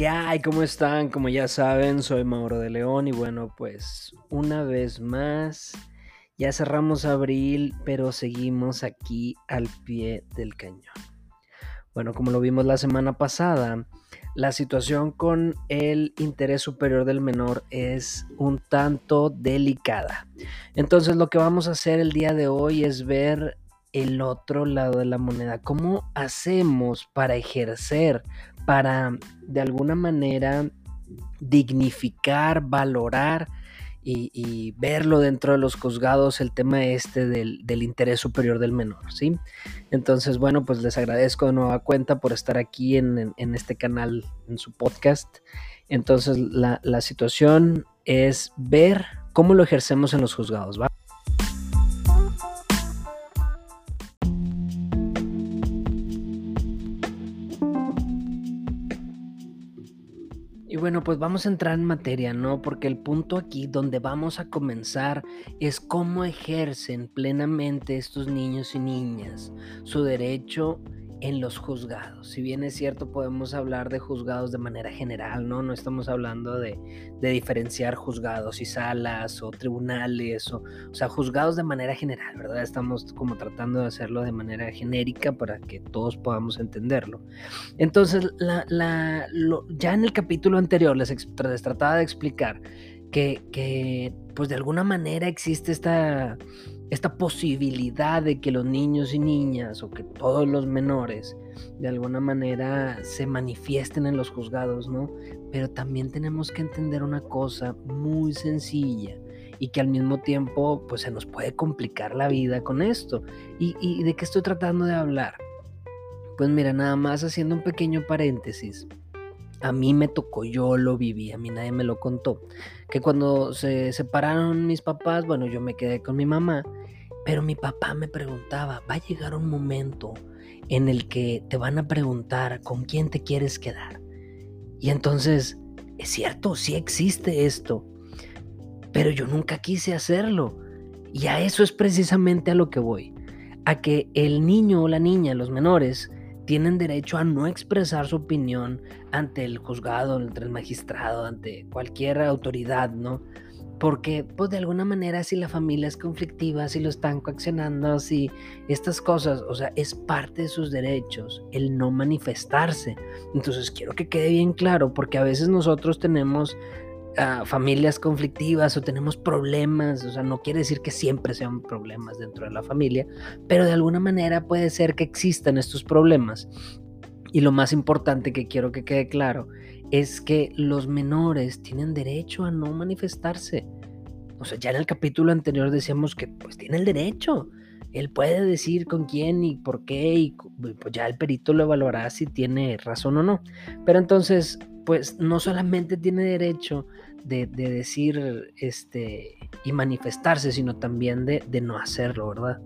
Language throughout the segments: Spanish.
¿Qué hay? ¿Cómo están? Como ya saben, soy Mauro de León y bueno, pues una vez más, ya cerramos abril, pero seguimos aquí al pie del cañón. Bueno, como lo vimos la semana pasada, la situación con el interés superior del menor es un tanto delicada. Entonces lo que vamos a hacer el día de hoy es ver el otro lado de la moneda. ¿Cómo hacemos para ejercer, para de alguna manera dignificar, valorar y, verlo dentro de los juzgados el tema este del, interés superior del menor, ¿sí? Entonces, bueno, pues les agradezco de nueva cuenta por estar aquí en, este canal, en su podcast. Entonces, la, la situación es ver cómo lo ejercemos en los juzgados, ¿va? Bueno, pues vamos a entrar en materia, ¿no? Porque el punto aquí donde vamos a comenzar es cómo ejercen plenamente estos niños y niñas su derecho en los juzgados. Si bien es cierto, podemos hablar de juzgados de manera general, ¿no? No estamos hablando de, diferenciar juzgados y salas o tribunales, o, o, sea, juzgados de manera general, ¿verdad? Estamos como tratando de hacerlo de manera genérica para que todos podamos entenderlo. Entonces, la, la, ya en el capítulo anterior les, les trataba de explicar que, pues de alguna manera existe esta esta posibilidad de que los niños y niñas o que todos los menores de alguna manera se manifiesten en los juzgados, ¿no? Pero también tenemos que entender una cosa muy sencilla y que al mismo tiempo pues se nos puede complicar la vida con esto. ¿Y, y de qué estoy tratando de hablar? Pues mira, nada más haciendo un pequeño paréntesis. A mí me tocó, yo lo viví, a mí nadie me lo contó. Que cuando se separaron mis papás, bueno, yo me quedé con mi mamá, pero mi papá me preguntaba, va a llegar un momento en el que te van a preguntar con quién te quieres quedar. Y entonces, es cierto, sí existe esto, pero yo nunca quise hacerlo. Y a eso es precisamente a lo que voy. A que el niño o la niña, los menores, tienen derecho a no expresar su opinión ante el juzgado, ante el magistrado, ante cualquier autoridad, ¿no? Porque, pues de alguna manera, si la familia es conflictiva, si lo están coaccionando, si estas cosas, o sea, es parte de sus derechos el no manifestarse. Entonces, quiero que quede bien claro, porque a veces nosotros tenemos familias conflictivas o tenemos problemas, o sea, no quiere decir que siempre sean problemas dentro de la familia, pero de alguna manera puede ser que existan estos problemas. Y lo más importante que quiero que quede claro es que los menores tienen derecho a no manifestarse. O sea, ya en el capítulo anterior decíamos que pues tiene el derecho. Él puede decir con quién y por qué y pues ya el perito lo evaluará si tiene razón o no. Pero entonces pues no solamente tiene derecho de, decir este y manifestarse, sino también de, de no hacerlo, ¿verdad?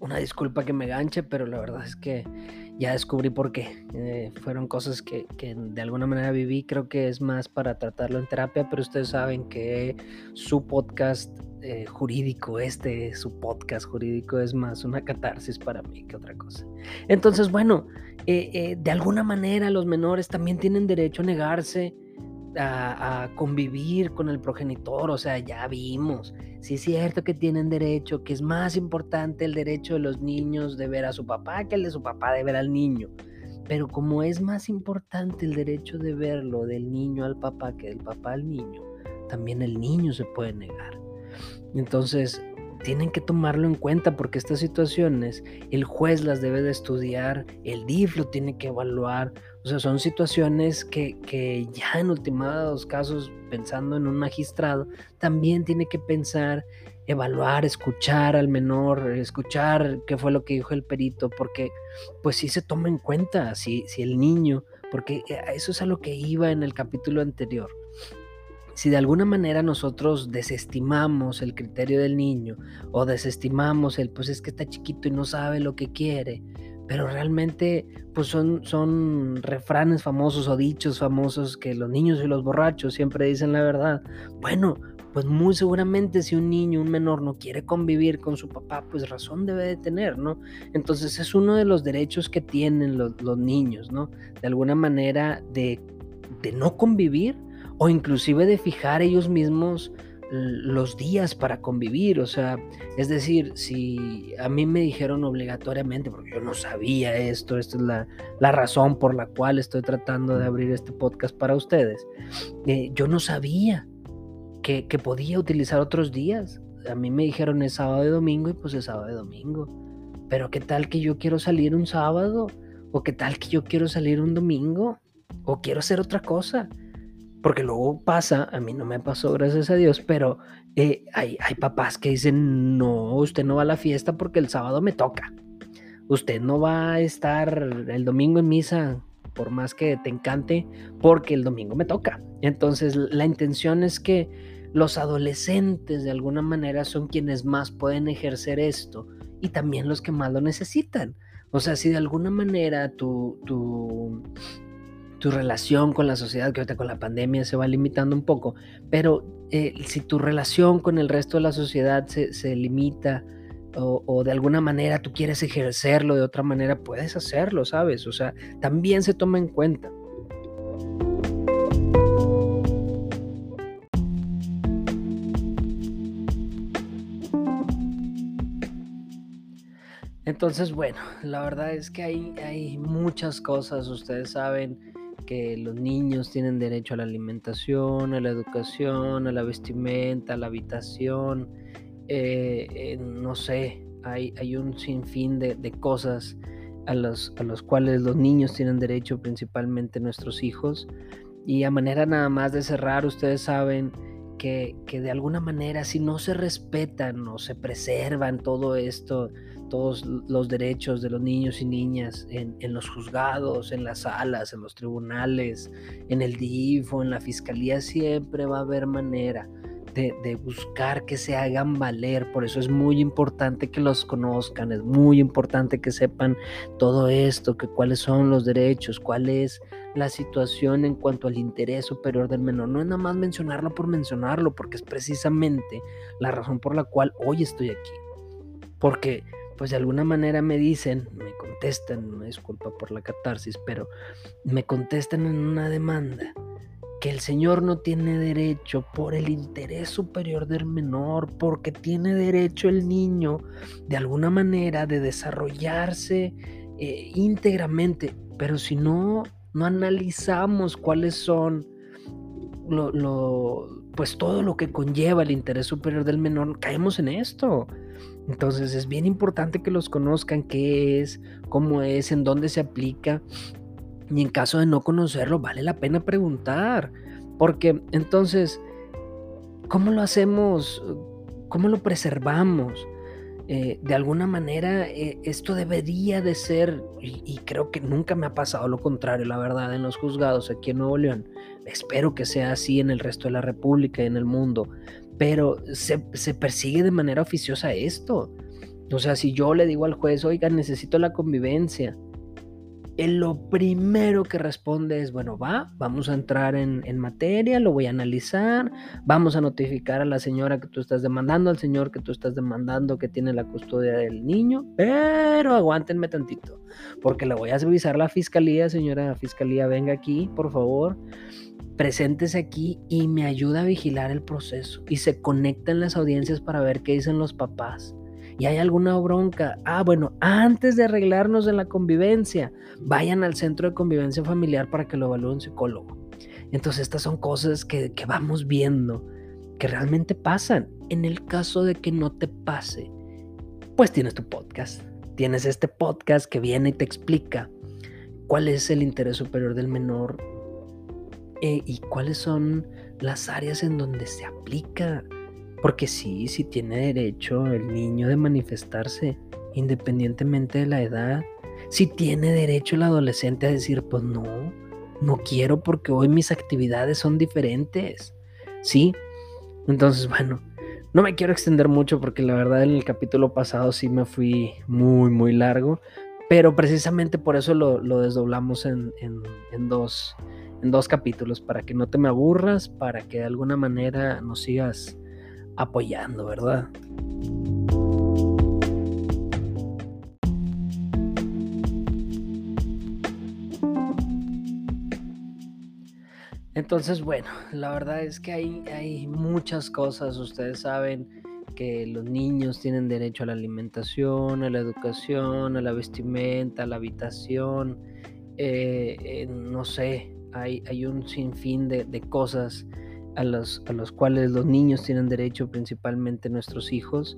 Una disculpa que me ganche, pero la verdad es que ya descubrí por qué. Eh, fueron cosas que, que, de alguna manera viví. Creo que es más para tratarlo en terapia, pero ustedes saben que su podcast eh, jurídico, este, su podcast jurídico, es más una catarsis para mí que otra cosa. Entonces, bueno, eh, de alguna manera los menores también tienen derecho a negarse a, convivir con el progenitor, o sea, ya vimos, sí es cierto que tienen derecho, que es más importante el derecho de los niños de ver a su papá que el de su papá de ver al niño. Pero como es más importante el derecho de verlo del niño al papá que del papá al niño, también el niño se puede negar. Entonces, tienen que tomarlo en cuenta porque estas situaciones el juez las debe de estudiar, el DIF lo tiene que evaluar, o sea, son situaciones que, que ya en ultimados casos, pensando en un magistrado, también tiene que pensar, evaluar, escuchar al menor, escuchar qué fue lo que dijo el perito, porque pues sí se toma en cuenta si, si el niño, porque eh, eso es a lo que iba en el capítulo anterior si de alguna manera nosotros desestimamos el criterio del niño o desestimamos el pues es que está chiquito y no sabe lo que quiere, pero realmente pues son, son refranes famosos o dichos famosos que los niños y los borrachos siempre dicen la verdad. Bueno, pues muy seguramente si un niño, un menor no quiere convivir con su papá, pues razón debe de tener, ¿no? Entonces es uno de los derechos que tienen los, niños, ¿no? De alguna manera de, de no convivir o inclusive de fijar ellos mismos los días para convivir, o sea, es decir, si a mí me dijeron obligatoriamente, porque yo no sabía esto, esta es la, razón por la cual estoy tratando de abrir este podcast para ustedes, eh, yo no sabía que, podía utilizar otros días. A mí me dijeron es sábado y domingo y pues es sábado y domingo. Pero qué tal que yo quiero salir un sábado o qué tal que yo quiero salir un domingo o quiero hacer otra cosa. Porque luego pasa, a mí no me pasó, gracias a Dios, pero eh, hay, hay papás que dicen, no, usted no va a la fiesta porque el sábado me toca. Usted no va a estar el domingo en misa, por más que te encante, porque el domingo me toca. Entonces, la intención es que los adolescentes de alguna manera son quienes más pueden ejercer esto y también los que más lo necesitan. O sea, si de alguna manera tu, tu, tu relación con la sociedad, que ahorita con la pandemia se va limitando un poco, pero eh, si tu relación con el resto de la sociedad se, limita o, o, de alguna manera tú quieres ejercerlo de otra manera, puedes hacerlo, ¿sabes? O sea, también se toma en cuenta. Entonces, bueno, la verdad es que hay, hay muchas cosas, ustedes saben, que los niños tienen derecho a la alimentación, a la educación, a la vestimenta, a la habitación, eh, eh, no sé, hay, un sinfín de, de cosas a los, a los cuales los niños tienen derecho, principalmente nuestros hijos. Y a manera nada más de cerrar, ustedes saben que, que de alguna manera si no se respetan o se preservan todo esto, todos los derechos de los niños y niñas en, los juzgados, en las salas, en los tribunales, en el DIF o en la fiscalía, siempre va a haber manera de, de, buscar que se hagan valer. Por eso es muy importante que los conozcan, es muy importante que sepan todo esto, que cuáles son los derechos, cuál es la situación en cuanto al interés superior del menor. No es nada más mencionarlo por mencionarlo, porque es precisamente la razón por la cual hoy estoy aquí. Porque pues de alguna manera me dicen, me contestan, me disculpa por la catarsis, pero me contestan en una demanda que el Señor no tiene derecho por el interés superior del menor, porque tiene derecho el niño de alguna manera de desarrollarse eh, íntegramente, pero si no, no analizamos cuáles son lo, pues todo lo que conlleva el interés superior del menor, caemos en esto. Entonces es bien importante que los conozcan, qué es, cómo es, en dónde se aplica. Y en caso de no conocerlo, vale la pena preguntar. Porque entonces, ¿cómo lo hacemos? ¿Cómo lo preservamos? Eh, de alguna manera eh, esto debería de ser, y, creo que nunca me ha pasado lo contrario, la verdad, en los juzgados aquí en Nuevo León. Espero que sea así en el resto de la República y en el mundo, pero se, se persigue de manera oficiosa esto. O sea, si yo le digo al juez, oiga, necesito la convivencia, lo primero que responde es, bueno, va, vamos a entrar en, materia, lo voy a analizar, vamos a notificar a la señora que tú estás demandando, al señor que tú estás demandando que tiene la custodia del niño, pero aguántenme tantito, porque le voy a avisar a la fiscalía, señora fiscalía, venga aquí, por favor, preséntese aquí y me ayuda a vigilar el proceso y se conecta en las audiencias para ver qué dicen los papás y hay alguna bronca, ah, bueno, antes de arreglarnos en la convivencia, vayan al centro de convivencia familiar para que lo evalúe un psicólogo. Entonces estas son cosas que, que vamos viendo, que realmente pasan. En el caso de que no te pase, pues tienes tu podcast. Tienes este podcast que viene y te explica cuál es el interés superior del menor eh, y cuáles son las áreas en donde se aplica porque sí, sí tiene derecho el niño de manifestarse independientemente de la edad. Sí tiene derecho el adolescente a decir, pues no, no quiero porque hoy mis actividades son diferentes. Sí. Entonces, bueno, no me quiero extender mucho porque la verdad en el capítulo pasado sí me fui muy, muy largo. Pero precisamente por eso lo, desdoblamos en, dos, en dos capítulos, para que no te me aburras, para que de alguna manera nos sigas apoyando, ¿verdad? Entonces, bueno, la verdad es que hay, hay muchas cosas, ustedes saben que los niños tienen derecho a la alimentación, a la educación, a la vestimenta, a la habitación, eh, eh, no sé, hay, un sinfín de, de cosas a los, a los cuales los niños tienen derecho, principalmente nuestros hijos.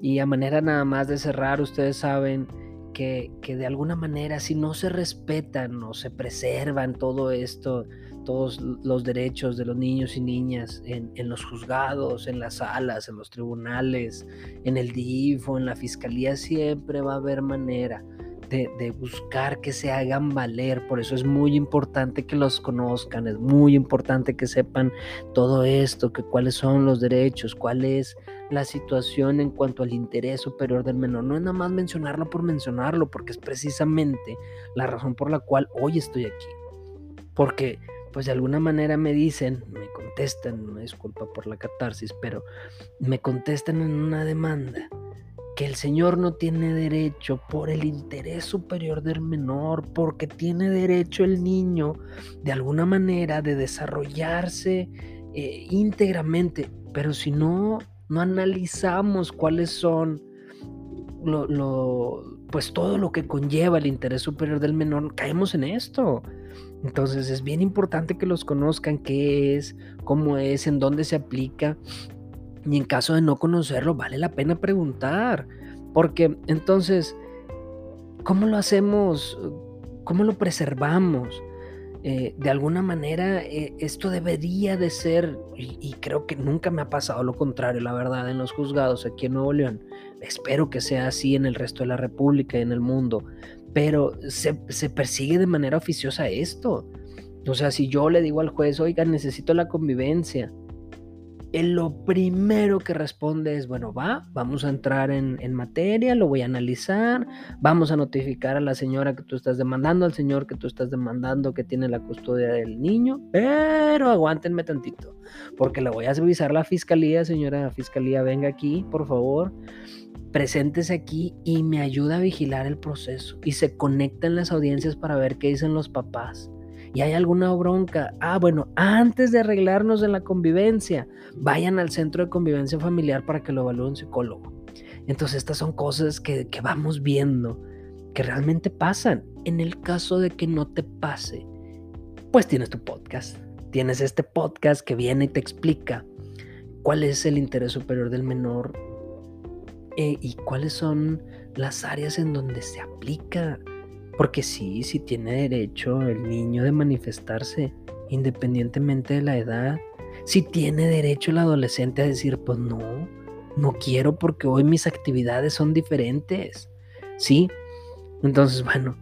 Y a manera nada más de cerrar, ustedes saben que, que de alguna manera si no se respetan o se preservan todo esto, todos los derechos de los niños y niñas en, en, los juzgados, en las salas, en los tribunales, en el DIF o en la fiscalía, siempre va a haber manera de, buscar que se hagan valer. Por eso es muy importante que los conozcan, es muy importante que sepan todo esto, que cuáles son los derechos, cuál es la situación en cuanto al interés superior del menor. No es nada más mencionarlo por mencionarlo, porque es precisamente la razón por la cual hoy estoy aquí. Porque pues de alguna manera me dicen, me contestan, me disculpa por la catarsis, pero me contestan en una demanda que el Señor no tiene derecho por el interés superior del menor, porque tiene derecho el niño de alguna manera de desarrollarse eh, íntegramente, pero si no, no analizamos cuáles son lo, pues todo lo que conlleva el interés superior del menor, caemos en esto. Entonces es bien importante que los conozcan, qué es, cómo es, en dónde se aplica y en caso de no conocerlo, vale la pena preguntar. Porque entonces, ¿cómo lo hacemos? ¿Cómo lo preservamos? Eh, de alguna manera eh, esto debería de ser, y, creo que nunca me ha pasado lo contrario, la verdad, en los juzgados aquí en Nuevo León. Espero que sea así en el resto de la República y en el mundo, pero se, se persigue de manera oficiosa esto. O sea, si yo le digo al juez, oiga, necesito la convivencia, lo primero que responde es, bueno, va, vamos a entrar en, materia, lo voy a analizar, vamos a notificar a la señora que tú estás demandando, al señor que tú estás demandando que tiene la custodia del niño, pero aguántenme tantito, porque le voy a avisar a la fiscalía, señora fiscalía, venga aquí, por favor, preséntese aquí y me ayuda a vigilar el proceso y se conectan las audiencias para ver qué dicen los papás y hay alguna bronca, ah, bueno, antes de arreglarnos en la convivencia, vayan al centro de convivencia familiar para que lo evalúe un psicólogo. Entonces estas son cosas que, que vamos viendo, que realmente pasan. En el caso de que no te pase, pues tienes tu podcast. Tienes este podcast que viene y te explica cuál es el interés superior del menor eh, y cuáles son las áreas en donde se aplica porque sí, sí tiene derecho el niño de manifestarse independientemente de la edad. Sí tiene derecho el adolescente a decir, pues no, no quiero porque hoy mis actividades son diferentes. Sí. Entonces, bueno,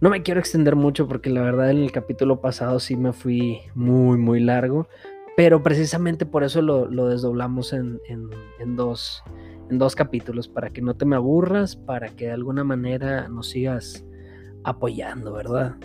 no me quiero extender mucho porque la verdad en el capítulo pasado sí me fui muy, muy largo. Pero precisamente por eso lo, desdoblamos en, en, dos, en dos capítulos, para que no te me aburras, para que de alguna manera nos sigas apoyando, ¿verdad?